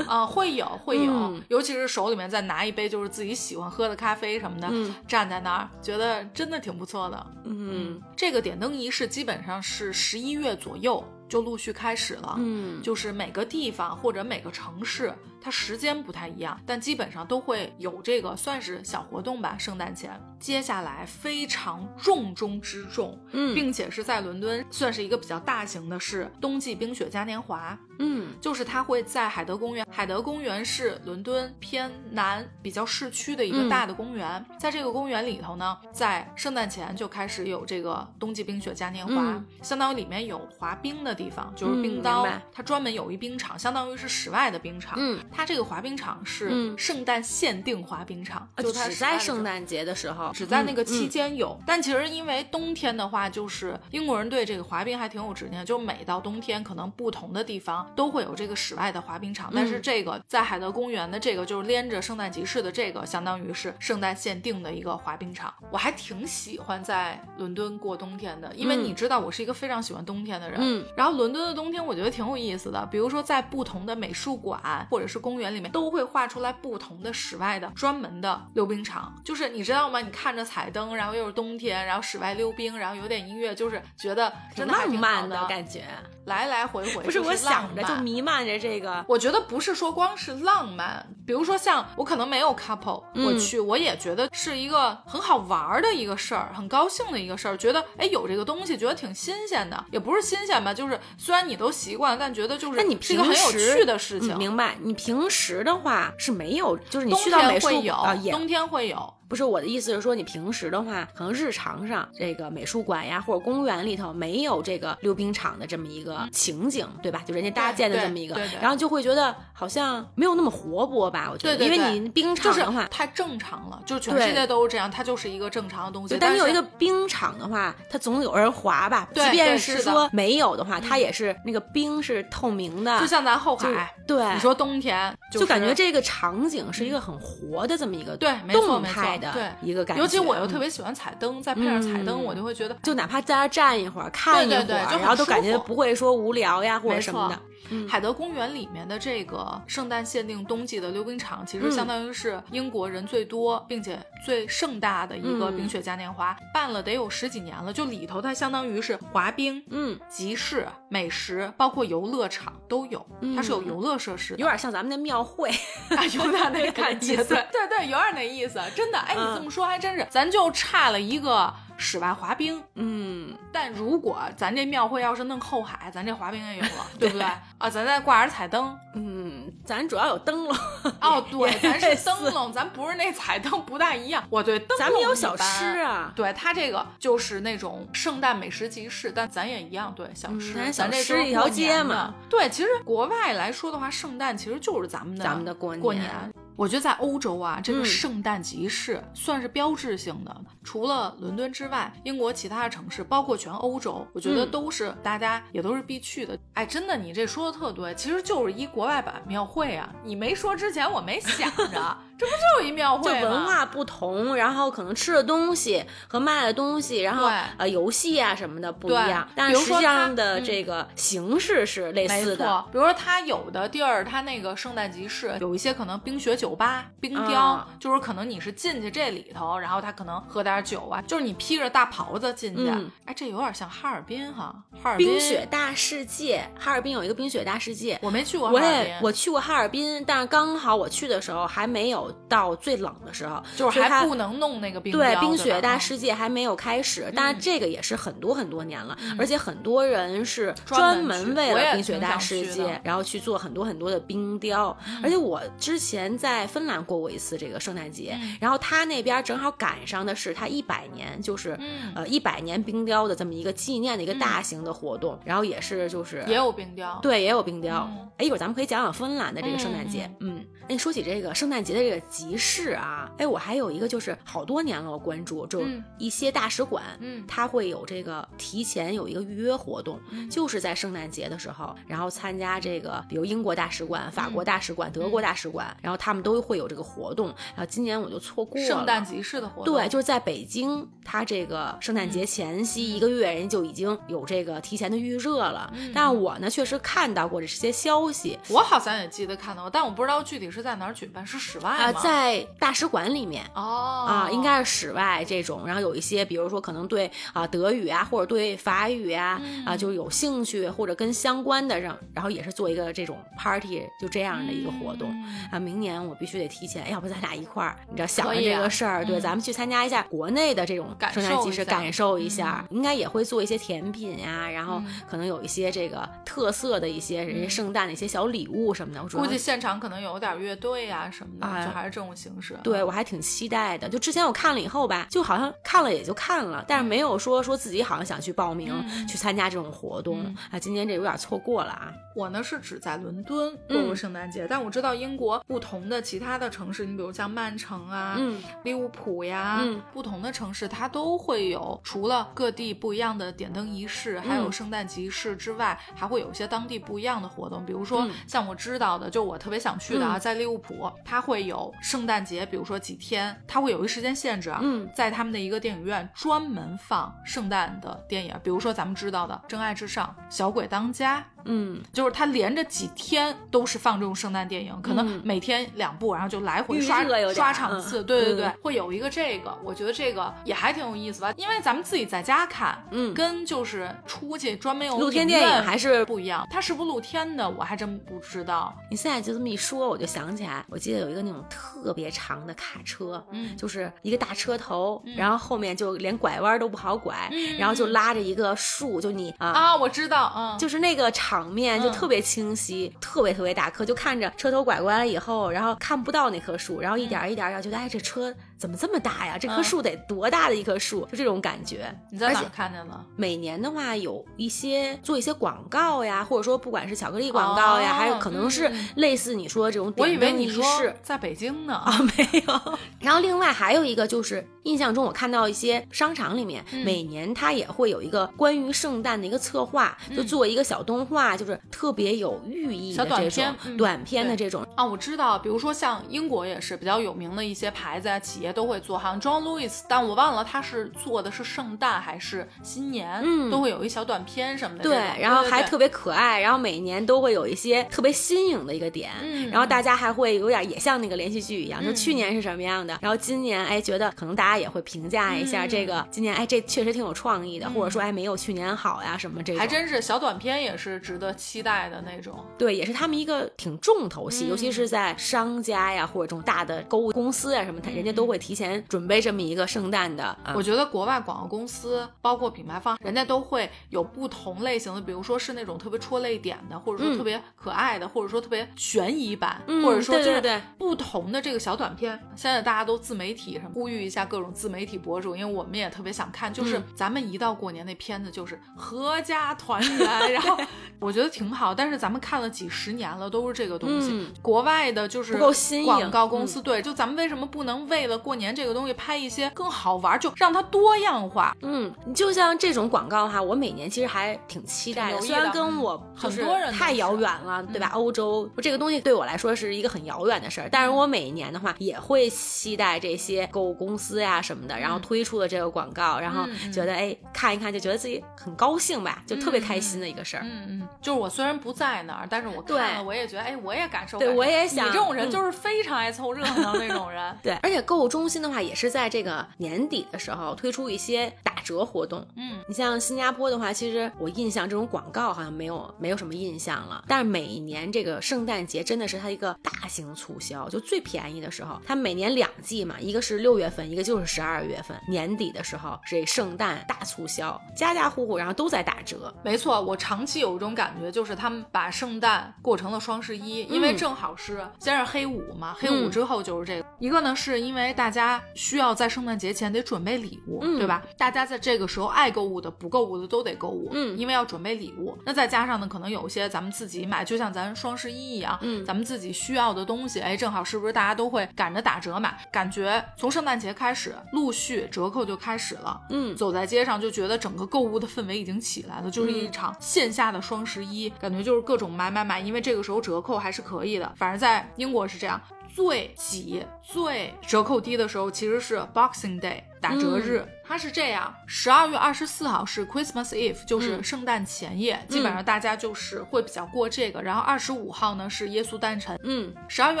啊、会有会有、嗯。尤其是手里面再拿一杯就是自己喜欢喝的咖啡什么的，嗯。站在那儿，觉得真的挺不错的。嗯这个点灯仪式基本上是十一月左右就陆续开始了。嗯，就是每个地方或者每个城市，它时间不太一样，但基本上都会有这个算是小活动吧。圣诞前，接下来非常重中之重，嗯并且是在伦敦算是一个比较大型的是冬季冰雪嘉年华。嗯就是它会在海德公园，海德公园是伦敦偏南比较市区的一个嗯大的公园，在这个公园里头呢，在圣诞前就开始有这个冬季冰雪嘉年华，嗯相当于里面有滑冰的地方，就是嗯冰刀，它专门有一冰场，相当于是室外的冰场。嗯，它这个滑冰场是嗯。圣诞限定滑冰场，就它呃只在圣诞节的时候，只在那个期嗯间有，但其实因为冬天的话，就是英国人对这个滑冰还挺有执念，就每到冬天，可能不同的地方都会有这个室外的滑冰场，但是这个在海德公园的这个就是连着圣诞集市的这个，相当于是圣诞限定的一个滑冰场。我还挺喜欢在伦敦过冬天的，因为嗯。你知道我是一个非常喜欢冬天的人。嗯。然后伦敦的冬天我觉得挺有意思的，比如说在不同的美术馆或者是公园里面，都会画出来不同的室外的专门的溜冰场。就是你知道吗？你看着彩灯，然后又是冬天，然后室外溜冰，然后有点音乐，就是觉得真的还浪挺好漫的感觉。来来回回不是我想着就弥漫着这个，我觉得不是说光是浪漫，比如说像我可能没有 couple，、嗯我去我也觉得是一个很好玩儿的一个事儿，很高兴的一个事儿，觉得哎有这个东西，觉得挺新鲜的，也不是新鲜吧，就是虽然你都习惯，但觉得就是那你是一个很有趣的事情。嗯明白？你平时的话是没有，就是你冬去到美术天会有，啊冬天会有，不是我的意思是说，你平时的话，可能日常上这个美术馆呀或者公园里头没有这个溜冰场的这么一个情景，对吧？就人家搭建的这么一个然后就会觉得好像没有那么活泼吧？我觉得，对对对因为你冰场的话。太正常了，就是全世界都是这样，它就是一个正常的东西。但你有一个冰场的话，它总有人滑吧？对即便是说没有的话，它也是那个冰是透明的，就像咱后海，对，你说冬天就感觉这个场景是一个很活的这么一个对没错动没错态的对一个感觉。尤其我又特嗯别喜欢彩灯，再配上彩灯，嗯我就会觉得就哪怕在那站一会儿、看一会儿，然后都感觉不会说无聊呀或者什么的。嗯海德公园里面的这个圣诞限定冬季的溜冰场，其实嗯相当于是英国人最多并且最盛大的一个嗯冰雪嘉年华，办了得有十几年了。就里头它相当于是滑冰、嗯，集市、美食，包括游乐场都有，它是有游乐设施，有点像咱们那庙会。啊，有点 那感觉，对对，有点那意思，真的。哎，你嗯这么说还真是，咱就差了一个室外滑冰。嗯，但如果咱这庙会要是弄后海，咱这滑冰也有了，对不对？啊，咱再挂点彩灯。嗯，咱主要有灯笼。哦，对，咱是灯笼，咱不是那彩灯，不大一样。我对灯笼咱们有小吃啊对它这个就是那种圣诞美食集市，但咱也一样，对小吃，嗯咱小这吃一条街嘛。对，其实国外来说的话，圣诞其实就是咱们的咱们的过过年我觉得在欧洲啊，这个嗯圣诞集市算是标志性的。除了伦敦之外，英国其他的城市，包括全欧洲，我觉得嗯都是、大家也都是必去的。哎，真的，你这说的特对，其实就是一国外版庙会啊。你没说之前，我没想着，这不就是一庙会吗？就文化不同，然后可能吃的东西和卖的东西，然后呃游戏啊什么的不一样，但实际上它的嗯这个形式是类似的。错，比如说它有的地儿，它那个圣诞集市有一些可能冰雪酒吧、冰雕，啊就是可能你是进去这里头，然后他可能喝点酒啊，就是你披着大袍子进去，嗯哎，这有点像哈尔滨哈，哈尔滨冰雪大世界，哈尔滨有一个冰雪大世界。我没去过哈我尔滨，也我去过哈尔滨，但是刚好我去的时候还没有到最冷的时候，就是还不能弄那个冰雕，对，冰雪大世界还没有开始，但这个也是很多很多年了，而且很多人是专门门为了冰雪大世界然后去做很多很多的冰雕。而且我之前在芬兰过过一次这个圣诞节，嗯。然后他那边正好赶上的是他一百年，就是、嗯。呃一百年冰雕的这么一个纪念的一个大型的活动，然后也是就是也有冰雕，对，也有冰雕。嗯。哎，一会儿咱们可以讲讲芬兰的这个圣诞节。嗯，哎，说起这个圣诞节的这个集市啊，哎，我还有一个就是好多年了，我关注，就嗯一些大使馆，嗯它会有这个提前有一个预约活动，嗯就是在圣诞节的时候，然后参加这个，比如英国大使馆、法嗯国大使馆、德国大使馆，然后他们都会有这个活动。然后今年我就错过了。圣诞集市的活动，对，就是在北京，它这个圣诞节前夕一个月，人家就已经有这个提前的预热了。嗯但我呢，确实看到过这些消息。我好像也记得看到过，但我不知道具体是在哪儿举办，是室外啊，在大使馆里面。哦啊，应该是室外这种，然后有一些，比如说可能对啊德语啊，或者对法语啊、啊，就有兴趣或者跟相关的，让然后也是做一个这种 party，就这样的一个活动、啊。明年我必须得提前，要不咱俩一块儿，你知道想这个事儿，对，嗯咱们去参加一下国内的这种感圣诞集市，感受一下，应该也会做一些甜品呀、然后嗯可能有一些这个特色的一些人家圣诞的一些小礼物什么的。我估计现场可能有点乐队啊、什么的，还是这种形式。对，我还挺期待的。就之前我看了以后吧，就好像看了也就看了，但是没有说说自己好像想去报名、嗯去参加这种活动、嗯啊。今年这有点错过了啊。我呢是只在伦敦过过圣诞节，但我知道英国不同的其他的城市，你比如像曼城啊、嗯利物浦呀，嗯不同的城市它都会有除了各地不一样的点灯仪式，还有嗯圣诞集市之外，还会有一些当地不一样的活动。比如说嗯像我知道的，就我特别想去的啊，嗯在利物浦，它会有圣诞节，比如说几天，它会有一个时间限制啊，嗯在他们的一个电影院专门放圣诞的电影，比如说咱们知道的《真爱至上》《小鬼当家》。嗯，就是它连着几天都是放这种圣诞电影，可能嗯每天两部，然后就来回刷刷场次。嗯对对对，嗯会有一个这个，我觉得这个也还挺有意思吧，因为咱们自己在家看，嗯跟就是出去专门有露天电影还是不一样。它是不是露天的，我还真不知道。你现在就这么一说，我就想起来，我记得有一个那种特别长的卡车，嗯就是一个大车头，嗯然后后面就连拐弯都不好拐，嗯然后就拉着一个树，就你啊。啊，我知道，嗯，就是那个场面就嗯。特别清晰，特别特别大颗，就看着车头拐过来以后，然后看不到那棵树，然后一点儿一点儿，觉得哎，这车怎么这么大呀？这棵嗯树得多大的一棵树？就这种感觉。你在哪儿看见了？每年的话，有一些做一些广告呀，或者说不管是巧克力广告呀，哦还有可能是嗯类似你说的这种我以点灯仪为你说式。在北京呢。啊，没有。然后另外还有一个就是，印象中我看到一些商场里面，嗯每年它也会有一个关于圣诞的一个策划，就嗯做一个小动画，就是特别有寓意的这种短片的这种。啊，我知道，比如说像英国也是比较有名的一些牌子啊，企业都会做，好像 John Lewis，但我忘了他是做的是圣诞还是新年，嗯都会有一小短片什么的对然后还特别可爱，然后每年都会有一些特别新颖的一个点，嗯然后大家还会有点也像那个连续剧一样，就嗯去年是什么样的，然后今年哎觉得可能大家也会评价一下嗯这个，今年哎这确实挺有创意的，嗯或者说哎没有去年好呀什么这种，还真是小短片也是值得期待的那种。对，也是他们一个挺重头戏，嗯尤其是在商家呀或者这种大的购物公司啊什么，他人家都会提前准备这么一个圣诞的啊我觉得国外广告公司，包括品牌方，人家都会有不同类型的，比如说是那种特别戳泪点的，或者说嗯。特别可爱的，或者说特别悬疑版，嗯或者说就是不同的这个小短片。现在大家都自媒体什么，呼吁一下各种自媒体博主，因为我们也特别想看，就是嗯咱们一到过年那片子就是合家团圆，然后 我觉得挺好，但是咱们看了几十年了，都是这个东西。嗯。国外的就是不够新颖广告公司，对，就咱们为什么不能为了过年这个东西拍一些更好玩，就让它多样化？嗯，你就像这种广告哈，我每年其实还挺期待的，虽然跟我很多人太遥远了，对吧？嗯欧洲这个东西对我来说是一个很遥远的事儿，但是我每年的话也会期待这些购物公司呀什么的，然后推出的这个广告，然后觉得哎看一看就觉得自己很高兴吧，就特别开心的一个事儿。嗯嗯，就是我虽然不在那儿，但是我看了，我也觉得，哎，我也感受。对感受我也想你这种人嗯就是非常爱凑热闹那种人。对，而且购物中心的话，也是在这个年底的时候推出一些打折活动。嗯，你像新加坡的话，其实我印象这种广告好像没有没有什么印象了。但是每年这个圣诞节真的是它一个大型促销，就最便宜的时候，它每年两季嘛，一个是六月份，一个就是十二月份，年底的时候是圣诞大促销，家家户户然后都在打折。没错，我长期有一种感觉，就是他们把圣诞过成了双十一，因为嗯正好是先是黑五嘛，黑五嗯之后就是这个。一个呢，是因为大家需要在圣诞节前得准备礼物，嗯对吧？大家在这个时候爱购物的、不购物的都得购物，嗯因为要准备礼物。那再加上呢，可能有一些咱们自己买，就像咱双十一一样，嗯咱们自己需要的东西，哎，正好是不是大家都会赶着打折买？感觉从圣诞节开始，陆续折扣就开始了。嗯，走在街上就觉得整个购物的氛围已经起来了，就是一场线下的双十一，感觉就是各种买买买，因为这个时候折扣还是可以的。反正在英国是这样。最挤、最折扣低的时候，其实是 Boxing Day 打折日。它是这样，十二月二十四号是 Christmas Eve，就是圣诞前夜，基本上大家就是会比较过这个。然后二十五号呢是耶稣诞辰，嗯，十二月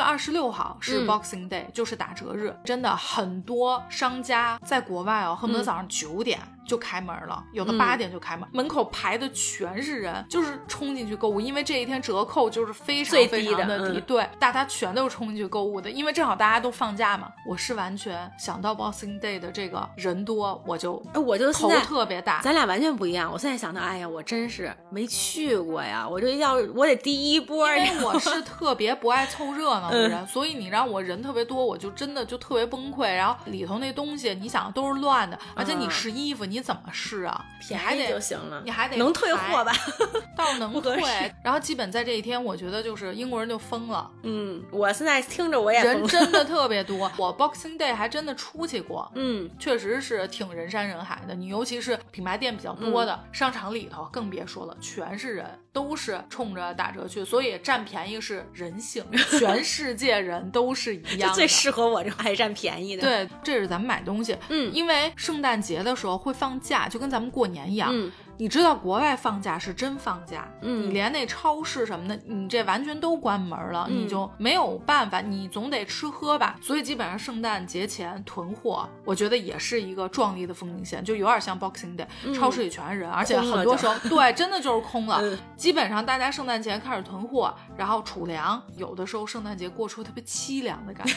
二十六号是嗯。Boxing Day，、就是打折日。真的很多商家在国外哦，恨不得嗯。早上九点就开门了，有的嗯。八点就开门，门口排的全是人，就是冲进去购物，因为这一天折扣就是非常非常的低的嗯对，大家全都是冲进去购物的，因为正好大家都放假嘛。我是完全想到 Boxing Day 的这个人多，我就哎，我就头。特别大。咱俩完全不一样。我现在想到，哎呀，我真是没去过呀！我就要我得第一波。因为我是 特别不爱凑热闹嗯的人，所以你让我人特别多，我就真的就特别崩溃。然后里头那东西，你想都是乱的，而且你嗯试衣服你怎么试啊？便宜就行了，你还得能退货吧？倒能退。然后基本在这一天，我觉得就是英国人就疯了，嗯，我现在听着我也人真的 特别多。我 Boxing Day 还真的出去过，嗯确实是挺人山人海的。你尤其是品牌店比较多的、嗯商场里头，更别说了，全是人，都是冲着打折去，所以占便宜是人性，全世界人都是一样的。最适合我这种爱占便宜的。，对，这是咱们买东西，嗯因为圣诞节的时候会放假，就跟咱们过年一样。嗯你知道国外放假是真放假，嗯你连那超市什么的，你这完全都关门了，嗯你就没有办法，你总得吃喝吧。所以基本上圣诞节前囤货，我觉得也是一个壮丽的风景线，就有点像 Boxing Day，、嗯超市里全是人，而且很多时候对，真的就是空了。嗯基本上大家圣诞节开始囤货，然后储粮，有的时候圣诞节过出特别凄凉的感觉，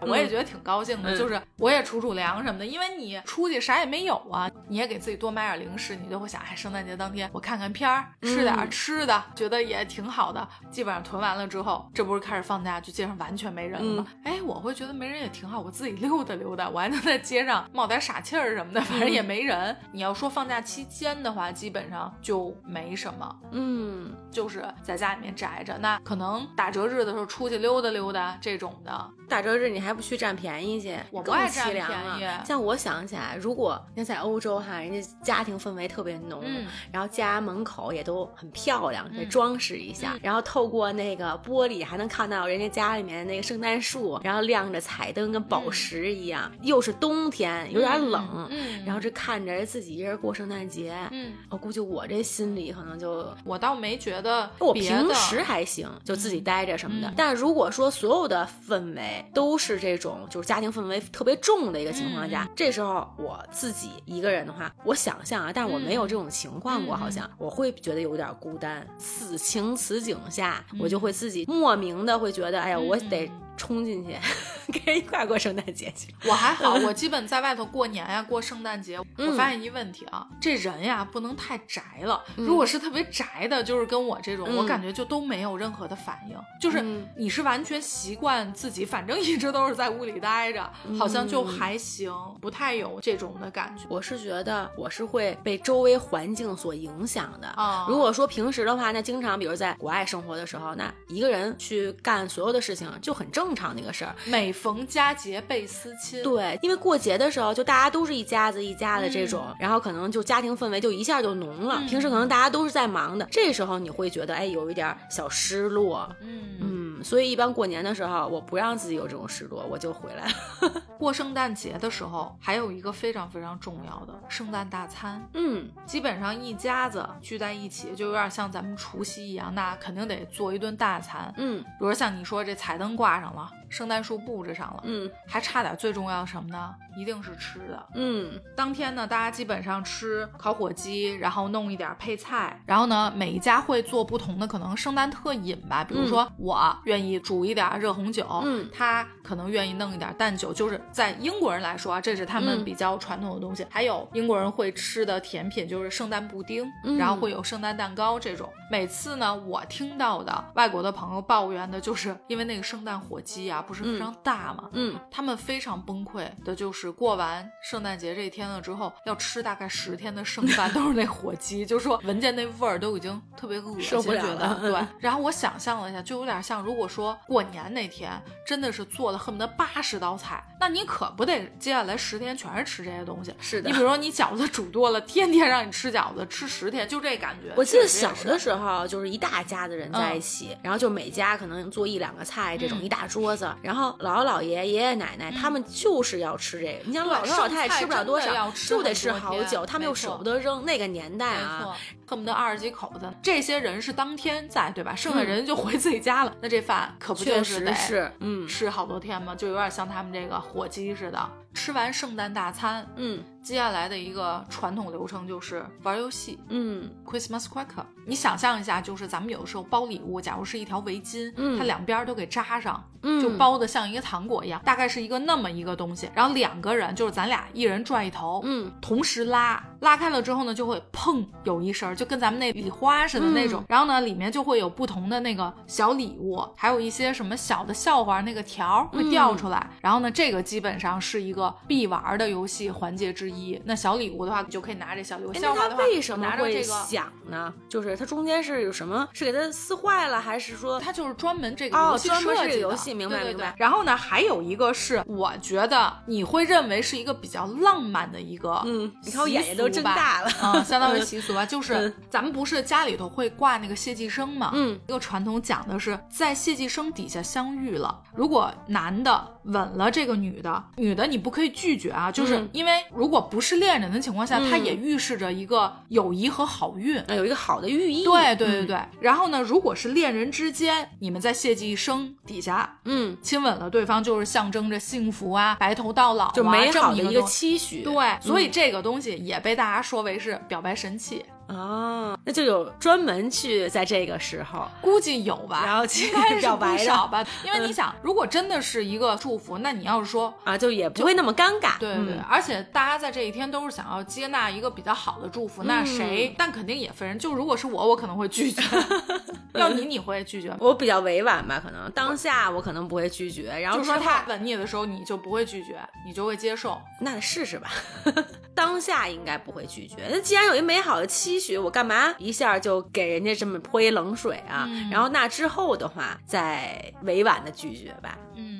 我也觉得挺高兴的，嗯就是我也储储粮什么的，因为你出去啥也没有啊，你也给自己多买点零食，你就会想，哎，圣诞节当天我看看片儿，吃点嗯吃的，觉得也挺好的。基本上囤完了之后，这不是开始放假，就街上完全没人了吗？嗯哎，我会觉得没人也挺好，我自己溜达溜达，我还能在街上冒点傻气儿什么的，反正也没人。你要说放假期间的话，基本上就没什么。嗯，就是在家里面宅着，那可能打折日的时候出去溜达溜达这种的，打折日你还不去占便宜去，我不爱占。便宜像我想起来，如果你在欧洲哈，人家家庭氛围特别浓，嗯然后家门口也都很漂亮，给嗯装饰一下，然后透过那个玻璃还能看到人家家里面那个圣诞树，然后亮着彩灯，跟宝石一样。又是冬天，有点冷，嗯，然后这看着自己一人过圣诞节，嗯，我估计我这心里可能就我倒没觉得我平时还行，就自己待着什么的。嗯但如果说所有的氛围都是这种，就是家庭氛围特别重的一个情况下，嗯这时候我自己一个人的话，我想象啊，但是我没有这种情况过，嗯好像我会觉得有点孤单。此情此景下，嗯。我就会自己莫名的会觉得，哎呀，我得嗯冲进去，跟人一块过圣诞节去。我还好，我基本在外头过年呀、过圣诞节。我嗯发现一问题啊，这人呀不能太宅了。嗯如果是特别宅的，就是跟我这种，嗯我感觉就都没有任何的反应。就是嗯你是完全习惯自己，反正一直都是在屋里待着，好像就还行，不太有这种的感觉。我是觉得我是会被周围环境所影响的。啊如果说平时的话，那经常比如在国外生活的时候，那一个人去干所有的事情就很正常的一个事儿。每逢佳节倍思亲，对，因为过节的时候，就大家都是一家子一家的这种，然后可能就家庭氛围就一下就浓了。嗯平时可能大家都是在忙的，这时候你会觉得，哎，有一点小失落。嗯，嗯，所以一般过年的时候，我不让自己有这种失落，我就回来了。过圣诞节的时候，还有一个非常非常重要的圣诞大餐。嗯基本上一家子聚在一起，就有点像咱们除夕一样，那肯定得做一顿大餐。嗯比如像你说这彩灯挂上了，圣诞树布置上了，嗯还差点最重要的什么呢？一定是吃的。嗯当天呢，大家基本上吃烤火鸡，然后弄一点配菜，然后呢，每一家会做不同的可能圣诞特饮吧，比如说我愿意煮一点热红酒，嗯他可能愿意弄一点蛋酒，就是在英国人来说啊，这是他们嗯比较传统的东西。还有英国人会吃的甜品就是圣诞布丁，嗯然后会有圣诞蛋糕这种。每次呢，我听到的外国的朋友抱怨的就是因为那个圣诞火鸡啊，不是非常大嘛，嗯他们非常崩溃的就是过完圣诞节这一天了之后，要吃大概十天的剩饭，都是那火鸡，就说闻见那味儿都已经特别恶心，了觉得了对。然后我想象了一下，就有点像如果说过年那天真的是做了恨不得八十道菜，那你可不得接下来十天全是吃这些东西。是的你比如说你饺子煮多了，天天让你吃饺子，吃十天，就这感觉。我记得小的时候，就是一大家子人在一起，然后就每家可能做一两个菜，这种嗯一大桌子，子，然后姥姥姥爷、爷爷奶奶他们就是要吃这个。你想对老头老太太吃不了多少就得吃好久，他们又舍不得扔。那个年代啊，，恨不得二十几口子，这些人是当天在，对吧？剩下嗯人就回自己家了，那这饭可不就确是得实是，嗯吃好多天吗？就有点像他们这个火鸡似的。吃完圣诞大餐，嗯接下来的一个传统流程就是玩游戏。嗯 Christmas cracker，你想象一下，就是咱们有的时候包礼物，假如是一条围巾，嗯它两边儿都给扎上，嗯，就包的像一个糖果一样，大概是一个那么一个东西。然后两个人，就是咱俩一人拽一头，嗯同时拉，拉开了之后呢，就会砰有一声儿，就跟咱们那礼花似的那种。嗯然后呢，里面就会有不同的那个小礼物，还有一些什么小的笑话，那个条儿会掉出来。然后呢，这个基本上是一个必玩的游戏环节之一。那小礼物的话，你就可以拿这小礼物；哎笑话的话，那他为什么会拿着这个。响呢？就是它中间是有什么？是给它撕坏了，还是说它就是专门这个哦游戏专门这个设计的游戏明白对对明白对然后呢，还有一个是我觉得你会认为是一个比较浪漫的一个，嗯，你看我眼睛都睁大了。嗯，相当于 习俗吧，就是嗯咱们不是家里头会挂那个谢祭生嘛？嗯，一个传统讲的是在谢祭生底下相遇了，如果男的吻了这个女的，女的你不可以拒绝啊，就是嗯因为如果不是恋人的情况下，嗯它也预示着一个友谊和好运。呃有一个好的寓意。对对对嗯对，然后呢，如果是恋人之间，你们在谢祭生底下嗯，亲吻了对方，就是象征着幸福啊、白头到老啊，就美这好的一个期许。对，所以嗯这个东西也被大家说为是表白神器。啊，那就有专门去在这个时候，估计有吧，然后去应该是表白少吧。因为你想，如果真的是一个祝福，那你要是说。啊，就也不会那么尴尬。对对对，嗯而且大家在这一天都是想要接纳一个比较好的祝福，那嗯谁？但肯定也分人。就如果是我，我可能会拒绝。要你，你会拒绝吗？我比较委婉吧，可能当下我可能不会拒绝，然后就说他吻你的时候，你就不会拒绝，你就会接受。那得试试吧。当下应该不会拒绝。那既然有一美好的期许，我干嘛一下就给人家这么泼一冷水啊？嗯然后那之后的话，再委婉的拒绝吧。嗯嗯，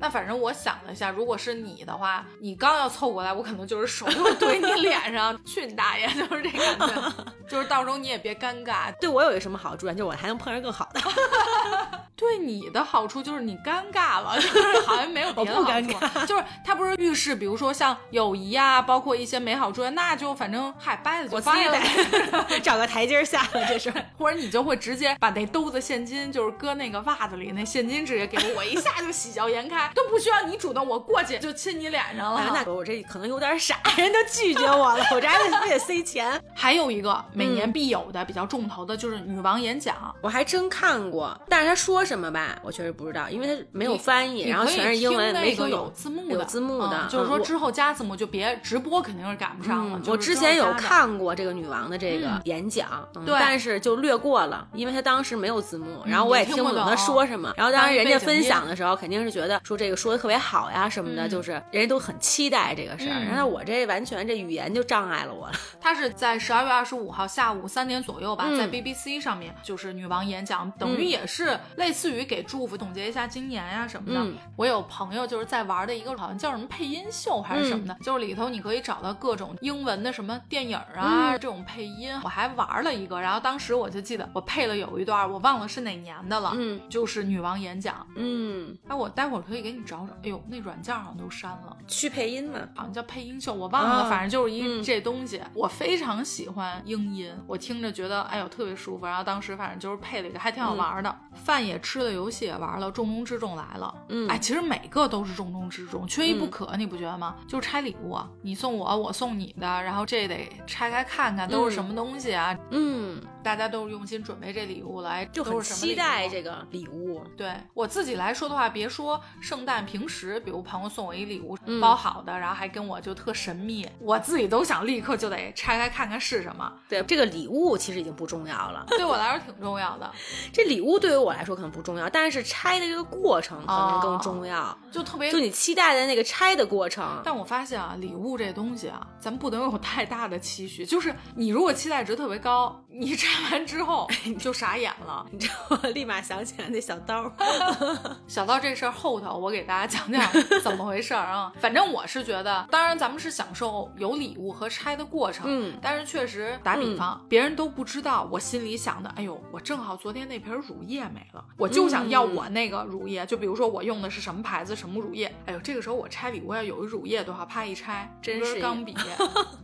那反正我想了一下，如果是你的话，你刚要凑过来，我可能就是手就怼你 脸上，去你大爷，就是这感觉，就是到时候你也别尴尬。对我有一个什么好处啊？就是我还能碰上更好的。对你的好处就是你尴尬了，就是好像没有别的我不好尴处，就是他不是预示，比如说像友谊啊，包括一些美好祝愿，那就反正嗨掰了就我自己掰了。找个台阶下了，这是。或者你就会直接把那兜子现金，就是搁那个袜子里，那现金直接给我，我一下就喜笑颜开，都不需要你主动，我过去就亲你脸上了。哎，那我这可能有点傻，人都拒绝我了，我这还得非得塞钱。还有一个每嗯年必有的、比较重头的就是女王演讲，我还真看过，但是他说什么吧，我确实不知道，因为他没有翻译，然后全是英文，听那个有没听懂。字幕的，有字幕的嗯就是说之后加字幕就别直播，肯定是赶不上了。嗯，就是我之前有看过这个女王的这个嗯演讲，嗯对但是就略过了，因为她当时没有字幕，然后嗯我也听不懂她说什么。然后当时人家分享的时候，肯定是觉得说这个说的特别好呀什么的，嗯就是人家都很期待这个事儿。嗯然后我这完全这语言就障碍了我了。他是在十二月二十五号下午三点左右吧，嗯在 BBC 上面就是女王演讲，等于也是类似于给祝福总结一下今年呀、什么的。嗯我有朋友就是在玩的一个好像叫什么配音秀还是什么的，就是里头你可以找到各种英文的什么电影啊、嗯这种配音。我还玩了一个，然后当时我就记得我配了有一段，我忘了是哪年的了，嗯就是女王演讲。嗯，哎，我待会儿可以给你找找。哎呦，那软件好像都删了。去配音嘛。好像叫配音秀，我忘了，啊反正就是一、嗯这东西。我非常喜欢英音，我听着觉得哎呦特别舒服。然后当时反正就是配了一个，还挺好玩的。饭也吃了，游戏也玩了，重中之重来了。嗯哎，其实每个都是重中之重，缺一不可，你不觉得吗？就是拆礼物，你送我，我送你的，然后这得拆开看看都是什么东西啊。嗯，大家都是用心准备这礼物来，就很期待这个礼物。对我自己来说的话，别说圣诞，平时比如朋友送我一礼物，嗯包好的，然后还跟我就特神秘，我自己都想立刻就得拆开看看是什么。对，这个礼物其实已经不重要了。对我来说挺重要的，这礼物对于我来说可能不重要，但是拆的这个过程可能更哦重要。就特别就。你期待的那个拆的过程，但我发现啊，礼物这东西啊，咱们不能有太大的期许。就是你如果期待值特别高，你拆完之后 你就傻眼了。你知道我立马想起来那小刀。小到这事儿后头，我给大家讲讲 怎么回事儿啊。反正我是觉得，当然咱们是享受有礼物和拆的过程，嗯但是确实打比方，别人都不知道，我心里想的，哎呦，我正好昨天那瓶乳液没了，我就想要我那个乳液。就比如说我用的是什么牌子什么乳液，哎呦，这个时候我拆礼物要有一乳液的话，啪一拆，真是钢笔。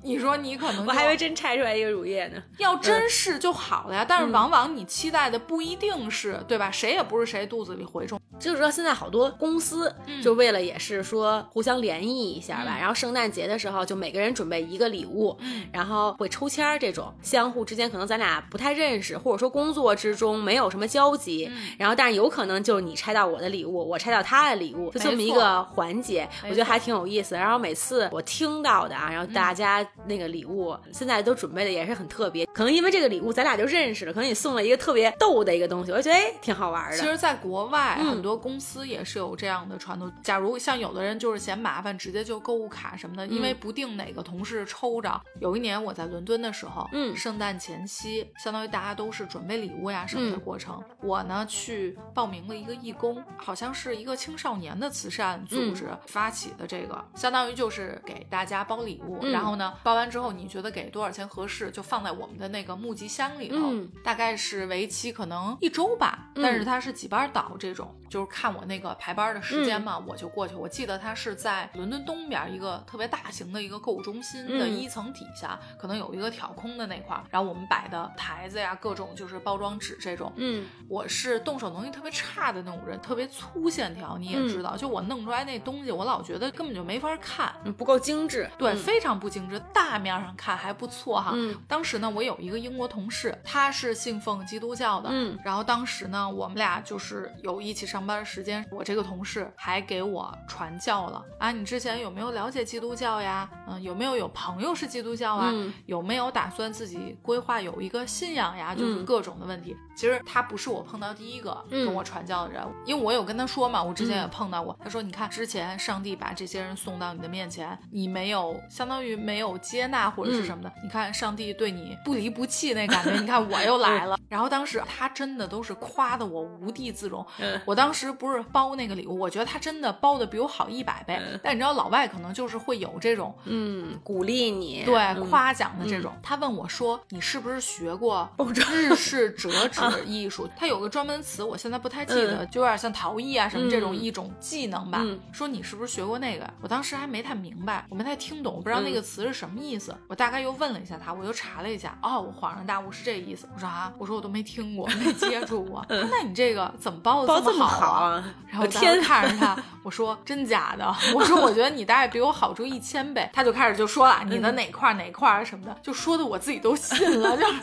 你说你可能我还以为真拆出来一个乳液呢。要真是就好了呀，但是往往你期待的不一定是对吧？谁也不是谁肚子里蛔虫。就是说，现在好多公司就为了也是说互相联谊一下吧，然后圣诞节的时候就每个人准备一个礼物，然后会抽签儿这种，相互之间可能咱俩不太认识，或者说工作之中没有什么交集，然后但是有可能就是你拆到我的礼物，我拆到他的礼物，就这么一个环节，我觉得还挺有意思。然后每次我听到的啊，然后大家那个礼物现在都准备的也是很特别，可能因为这个礼物咱俩就认识了，可能你送了一个特别逗的一个东西，我觉得哎挺好玩的。其实，在国外很多公司也是有这样的传统。假如像有的人就是嫌麻烦，直接就购物卡什么的，因为不定哪个同事抽着。有一年我在伦敦的时候，嗯，圣诞前夕，相当于大家都是准备礼物呀什么的过程。我呢去报名了一个义工，好像是一个青少年的慈善组织发起的这个，相当于就是给大家包礼物。然后呢，包完之后你觉得给多少钱合适，就放在我们的那个募集箱里头。大概是为期可能一周吧，但是它是几班倒这种，就是看我那个排班的时间嘛，我就过去。我记得它是在伦敦东边一个特别大型的一个购物中心的一层底下，可能有一个挑空的那块儿，然后我们摆的台子呀，各种就是包装纸这种。嗯，我是动手能力特别差的那种人，特别粗线条，你也知道，就我弄出来那东西，我老觉得根本就没法看，不够精致。对，非常不精致。大面上看还不错哈。嗯，当时呢，我有一个英国同事，他是信奉基督教的。嗯，然后当时呢，我们俩就是有一起上班的时间，我这个同事还给我传教了啊。你之前有没有了解基督教呀？嗯，有没有有朋友是基督教啊？有没有打算自己规划有一个信仰呀？就是各种的问题。其实他不是我碰到第一个跟我传教的人，因为我有跟他说嘛，我之前也碰到过。他说，你看之前上帝把这些人送到你的面前，你没有相当于没有接纳或者是什么的。你看上帝对你不离不弃那感觉，你看我又来了。然后当时他真的都是夸的我无地自容。我当时不是包那个礼物，我觉得他真的包的比我好一百倍。但你知道老外可能就是会有这种嗯鼓励你对夸奖的这种。他问我说：“你是不是学过日式折 纸艺术？”他有个专门词，我现在不太记得，就有点像陶艺啊什么这种一种技能吧。说你是不是学过那个？我当时还没太明白，我没太听懂，我不知道那个词是什么意思。我大概又问了一下他，我又查了一下，哦，我恍然大悟是这意思。我说啊，我说我都没听过，没接触过。那你这个怎么包的这么好啊？然后我天看着他，我说真假的？我说我觉得你大概比我好出一千倍。他就开始就说了你的哪块哪块什么的，就说的我自己都信了，就是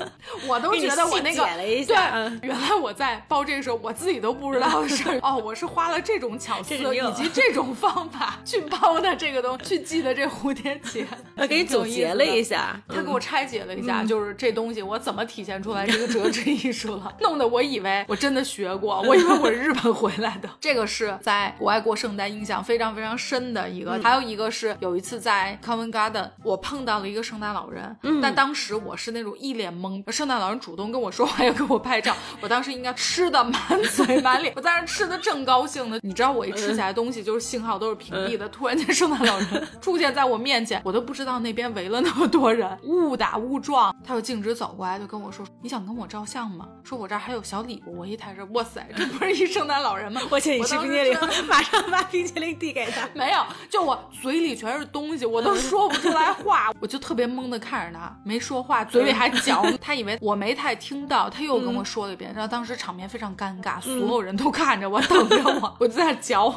我都觉得我那个对，原来我在包这个时候我自己都不知道的事儿哦，我是花了这种巧思以及这种方法去包的这个东西，去系的这蝴蝶结。他给你总结了一下，他给我拆解了一下，就是这东西我怎么体现出来这个折纸艺术了，弄得我以为我真的学过，我以为我是日本回来的。这个是在国外过圣诞印象非常非常深的一个，还有一个是有一次在 Covent Garden，我碰到了一个圣诞老人，但当时我是那种一脸懵，圣诞老人主动跟我说话要给我拍照，我当时应该吃的满嘴满脸，我在那吃的正高兴呢，你知道我一吃起来东西就是信号都是屏蔽的，突然间圣诞老人出现在我面前，我都不知道那边围了那么多人，误打误撞，他就径直走过来就跟我说：“你想跟我照相吗？”说我这儿还有小礼物，我一抬手，哇塞，这不是一圣诞老人吗？我请你吃冰淇淋，马上把冰淇淋递给他。没有，就我嘴里全是东西，我都 说不出来话，我就特别懵的看着他，没说话，嘴里还嚼。他以为我没太听到，他又跟我说了一遍，然后当时场面非常尴尬，所有人都看着我，等着我，我就在那嚼。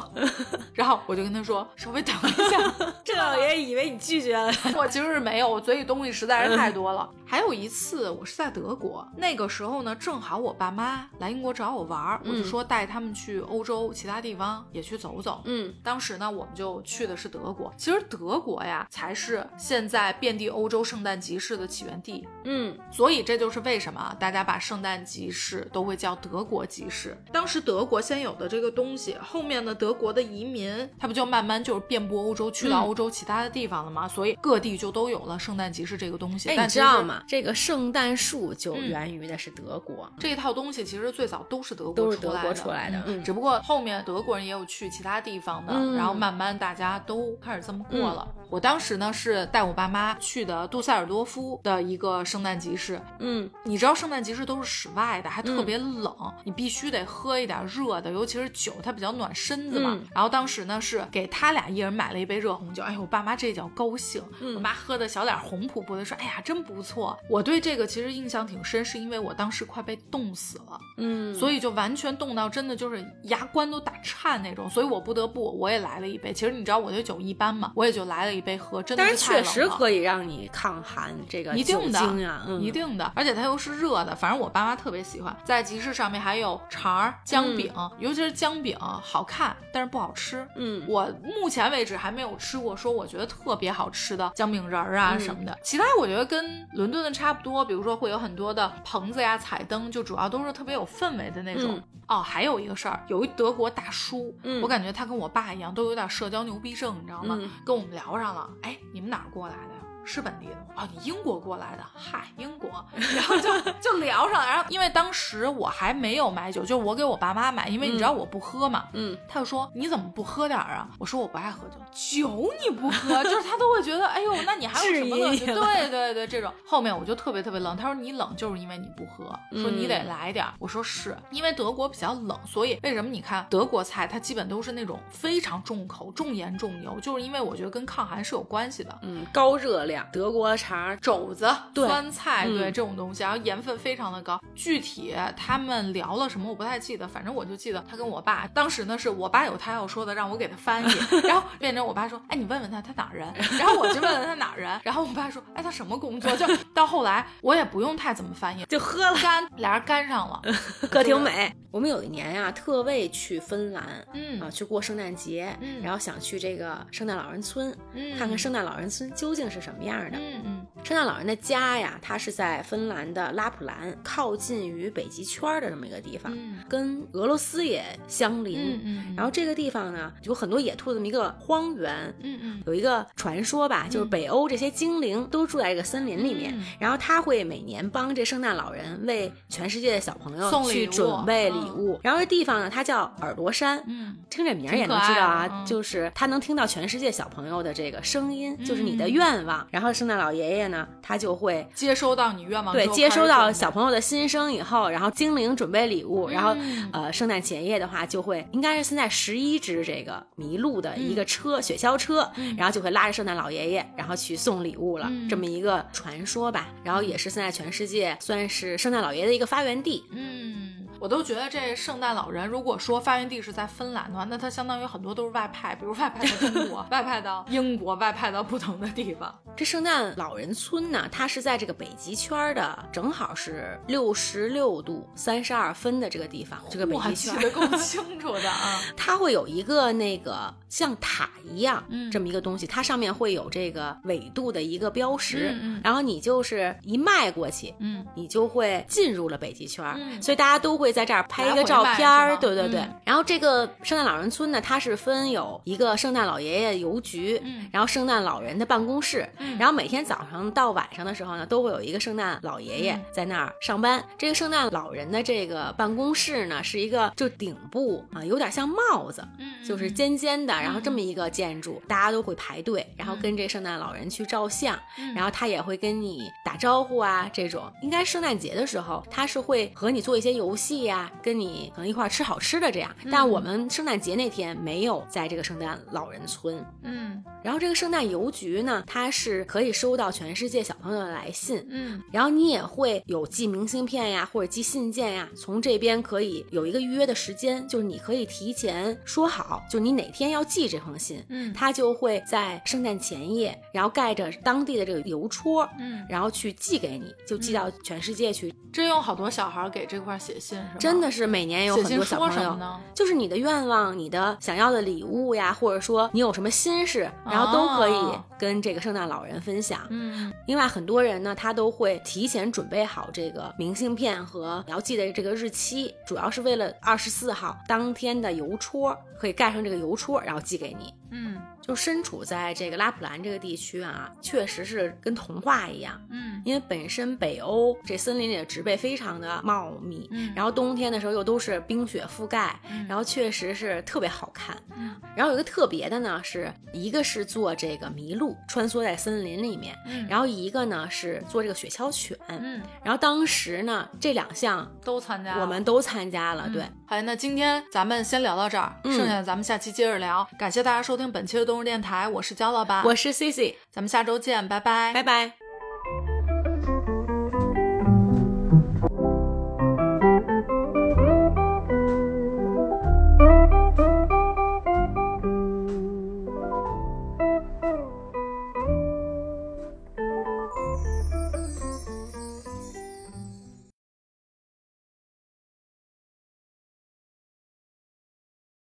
然后我就跟他说，稍微等一下。这老爷以为你拒绝了，我其实是没有，我嘴里东西实在是太多了。还有一次，我是在德国，那个时候呢，正好我爸妈来英国找我玩儿，我就说带他们去欧洲其他地方也去走走。嗯，当时呢，我们就去的是德国。其实德国呀，才是现在遍地欧洲圣诞集市的起源地。嗯，所以这就是为什么大家把圣诞集市都会叫德国集市。当时德国先有的这个东西，后面呢，德国的移民，他不就慢慢就是遍布欧洲，去到欧洲其他的地方了吗？所以各地就都有了圣诞集市这个东西。哎，你知道吗？这个圣诞树就源于的是德国。这一套东西其实最早都是德国都是德国出来的，只不过后面德国人也有去其他地方的，然后慢慢大家都开始这么过了。我当时呢是带我爸妈去的杜塞尔多夫的一个。圣诞集市，嗯你知道圣诞集市都是室外的，还特别冷，你必须得喝一点热的，尤其是酒，它比较暖身子嘛。嗯然后当时呢是给他俩一人买了一杯热红酒，哎呦，我爸妈这叫高兴，嗯我妈喝的小脸红扑扑的，说，哎呀，真不错。我对这个其实印象挺深，是因为我当时快被冻死了。嗯，所以就完全冻到真的就是牙关都打颤那种，所以我不得不我也来了一杯。其实你知道我对酒一般嘛，我也就来了一杯喝，真的但是确。实可以让你抗寒，这个酒一定的嗯，一定的，而且它又是热的，反正我爸妈特别喜欢。在集市上面还有肠儿、姜饼，尤其是姜饼好看，但是不好吃。嗯我目前为止还没有吃过说我觉得特别好吃的姜饼人儿啊嗯什么的。其他我觉得跟伦敦的差不多，比如说会有很多的棚子呀、彩灯，就主要都是特别有氛围的那种。嗯哦，还有一个事儿，有一德国大叔，嗯我感觉他跟我爸一样，都有点社交牛逼症，你知道吗？嗯跟我们聊上了，哎，你们哪儿过来的呀？是本地的吗？哦，你英国过来的，嗨，英国，然后就就聊上了。然后因为当时我还没有买酒，就我给我爸妈买，因为你知道我不喝嘛。嗯他就说你怎么不喝点儿啊？我说我不爱喝酒，酒你不喝，就是他都会觉得，哎呦，那你还有什么乐趣？对对对，这种后面我就特别特别冷。他说你冷就是因为你不喝，说你得嗯来点儿。我说是因为德国比较冷，所以为什么你看德国菜它基本都是那种非常重口、重盐重油，就是因为我觉得跟抗寒是有关系的。嗯，高热量，德国肠，肘子、对酸菜，嗯对这种东西，然后盐分非常的高。具体他们聊了什么我不太记得，反正我就记得他跟我爸当时呢是我爸有他要说的，让我给他翻译，然后变成我爸说，哎，你问问他他哪儿人，然后我就问问他哪儿人，然后我爸说，哎，他什么工作？就到后来我也不用太怎么翻译，就喝了，干俩人干上了，可挺美。我们有一年呀、特为去芬兰。嗯啊，去过圣诞节，嗯然后想去这个圣诞老人村，嗯，看看圣诞老人村究竟是什么样的。嗯嗯圣诞老人的家呀，它是在芬兰的拉普兰，靠近于北极圈的这么一个地方，嗯跟俄罗斯也相邻。嗯嗯，然后这个地方呢，有很多野兔这么一个荒原。嗯嗯有一个传说吧，就是北欧这些精灵都住在这个森林里面，嗯然后他会每年帮这圣诞老人为全世界的小朋友去送礼物准备礼嗯物。然后这地方呢，它叫耳朵山，嗯听这名儿也能知道啊，嗯就是他能听到全世界小朋友的这个声音，就是你的嗯愿望。然后圣诞老爷爷呢，他就会接收到你愿望对接收到小朋友的心声以后，然后精灵准备礼物，然后嗯呃，圣诞前夜的话就会应该是现在十一只这个麋鹿的一个车、雪橇车，然后就会拉着圣诞老爷爷，然后去送礼物了，嗯。这么一个传说吧。然后也是现在全世界算是圣诞老爷爷的一个发源地。嗯，我都觉得这圣诞老人，如果说发源地是在芬兰的话，那他相当于很多都是外派，比如外派到中国，外派到英国，外派到不同的地方。这圣诞老人村呢，它是在这个北极圈的，正好是六十六度三十二分的这个地方，这个北极圈。记得够清楚的啊。它会有一个那个像塔一样，嗯这么一个东西，它上面会有这个纬度的一个标识，嗯嗯然后你就是一迈过去，嗯你就会进入了北极圈，嗯所以大家都会在这儿拍一个照片儿，对对对。嗯然后这个圣诞老人村呢，它是分有一个圣诞老爷爷邮局，嗯然后圣诞老人的办公室，嗯然后每天早上到晚上的时候呢，都会有一个圣诞老爷爷嗯在那儿上班。这个圣诞老人的这个办公室呢，是一个就顶部啊，有点像帽子，嗯就是尖尖的，然后这么一个建筑，大家都会排队，然后跟这圣诞老人去照相，嗯然后他也会跟你打招呼啊，这种应该圣诞节的时候，他是会和你做一些游戏呀、跟你可能一块儿吃好吃的这样。但我们圣诞节那天没有在这个圣诞老人村，嗯然后这个圣诞邮局呢，它是可以收到全世界小朋友的来信，嗯然后你也会有寄明信片呀，或者寄信件呀，从这边可以有一个预约的时间，就是你可以提前说好，就你哪天要寄这封信，嗯它就会在圣诞前夜，然后盖着当地的这个邮戳，嗯，然后去寄给你，就寄到全世界去。真有好多小孩给这块写信？真的是每年有很多小朋友说什么，呢？就是你的愿望、你的想要的礼物呀，或者说你有什么心事，然后都可以哦跟这个圣诞老人分享。嗯另外，很多人呢，他都会提前准备好这个明信片和你要记的这个日期，主要是为了二十四号当天的邮戳可以盖上这个邮戳，然后寄给你。嗯就身处在这个拉普兰这个地区啊，确实是跟童话一样。嗯因为本身北欧这森林里的植被非常的茂密，嗯然后冬天的时候又都是冰雪覆盖，嗯然后确实是特别好看。嗯然后有一个特别的呢，是一个是做这个麋鹿穿梭在森林里面，嗯，然后一个呢是做这个雪橇犬。嗯然后当时呢这两项都参加，我们都参加了，嗯对。好，那今天咱们先聊到这儿，嗯剩下的咱们下期接着聊。感谢大家收听本期的电台，我是焦老板，我是 C C，咱们下周见，拜拜，拜拜。